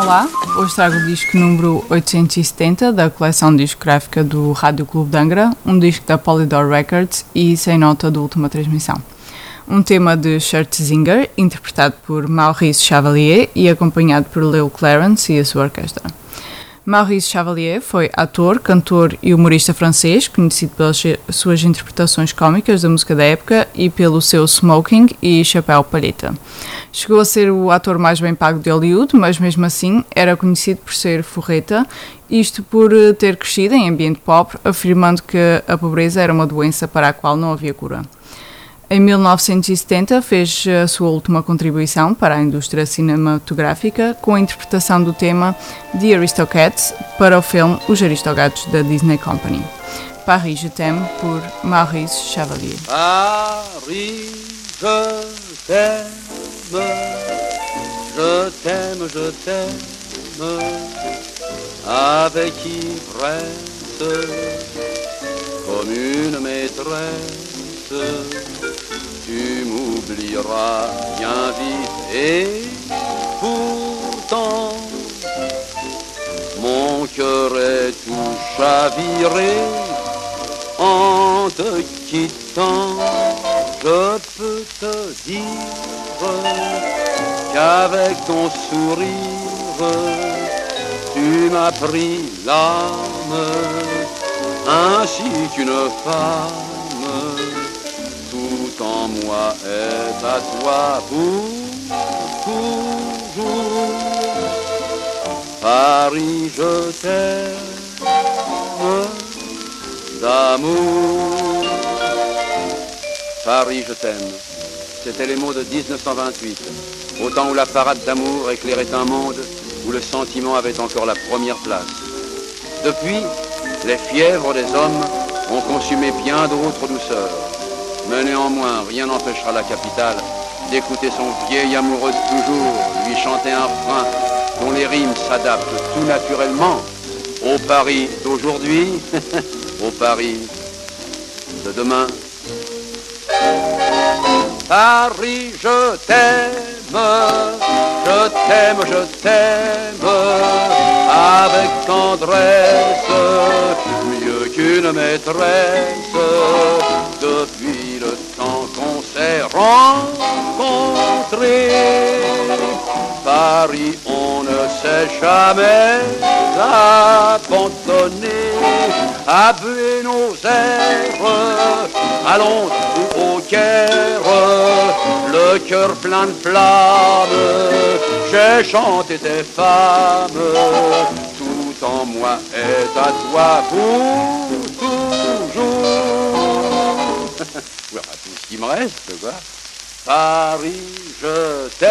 Olá, hoje trago o disco número 870 da coleção discográfica do Rádio Clube de Angra, um disco da Polydor Records e sem nota de última transmissão. Um tema de Schertzinger, interpretado por Maurice Chevalier e acompanhado por Leo Clarence e a sua orquestra. Maurice Chevalier foi ator, cantor e humorista francês, conhecido pelas suas interpretações cómicas da música da época e pelo seu smoking e chapéu palheta. Chegou a ser o ator mais bem pago de Hollywood, mas mesmo assim era conhecido por ser forreta, isto por ter crescido em ambiente pobre, afirmando que a pobreza era uma doença para a qual não havia cura. Em 1970 fez a sua última contribuição para a indústria cinematográfica com a interpretação do tema The Aristocats para o filme Os Aristogatos da Disney Company. Paris Je t'aime por Maurice Chevalier. Paris, je t'aime, je t'aime, je t'aime, avec ivresse, comme une maîtresse tu m'oublieras bien vite et pourtant mon cœur est tout chaviré en te quittant. Je peux te dire qu'avec ton sourire tu m'as pris l'âme ainsi qu'une femme en moi est à toi pour toujours. Paris, je t'aime d'amour. Paris, je t'aime. C'était les mots de 1928, au temps où la parade d'amour éclairait un monde où le sentiment avait encore la première place. Depuis, les fièvres des hommes ont consumé bien d'autres douceurs. Mais néanmoins, rien n'empêchera la capitale d'écouter son vieil amoureux de toujours, lui chanter un refrain dont les rimes s'adaptent tout naturellement au Paris d'aujourd'hui, au Paris de demain. Paris, je t'aime, je t'aime, je t'aime, avec tendresse, mieux qu'une maîtresse, depuis jamais abandonner à Buenos Aires, à Londres au Caire, le cœur plein de flammes, j'ai chanté tes femmes, tout en moi est à toi pour toujours. voilà tout ce qui me reste, quoi. Paris, je t'aime.